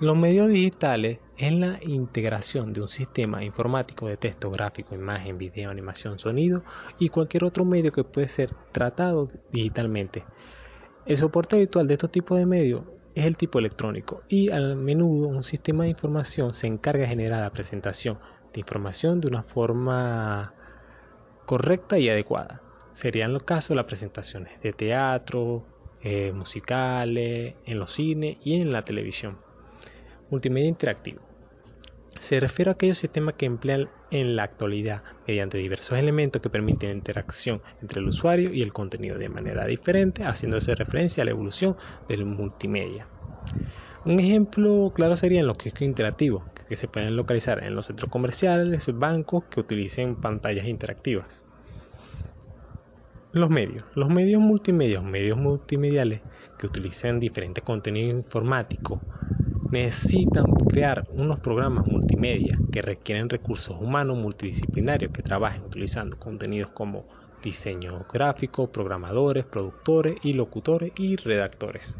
Los medios digitales es la integración de un sistema informático de texto, gráfico, imagen, video, animación, sonido y cualquier otro medio que puede ser tratado digitalmente. El soporte habitual de estos tipos de medios es el tipo electrónico y a menudo un sistema de información se encarga de generar la presentación de información de una forma correcta y adecuada. Serían los casos las presentaciones de teatro, eh, musicales, en los cines y en la televisión. Multimedia interactivo. Se refiere a aquellos sistemas que emplean en la actualidad mediante diversos elementos que permiten interacción entre el usuario y el contenido de manera diferente, haciéndose referencia a la evolución del multimedia. Un ejemplo claro serían los kioscos interactivos, que se pueden localizar en los centros comerciales, bancos que utilicen pantallas interactivas. Los medios. Los medios multimedia, medios multimediales que utilizan diferentes contenidos informáticos necesitan crear unos programas multimedia que requieren recursos humanos multidisciplinarios que trabajen utilizando contenidos como diseño gráfico, programadores, productores y locutores y redactores.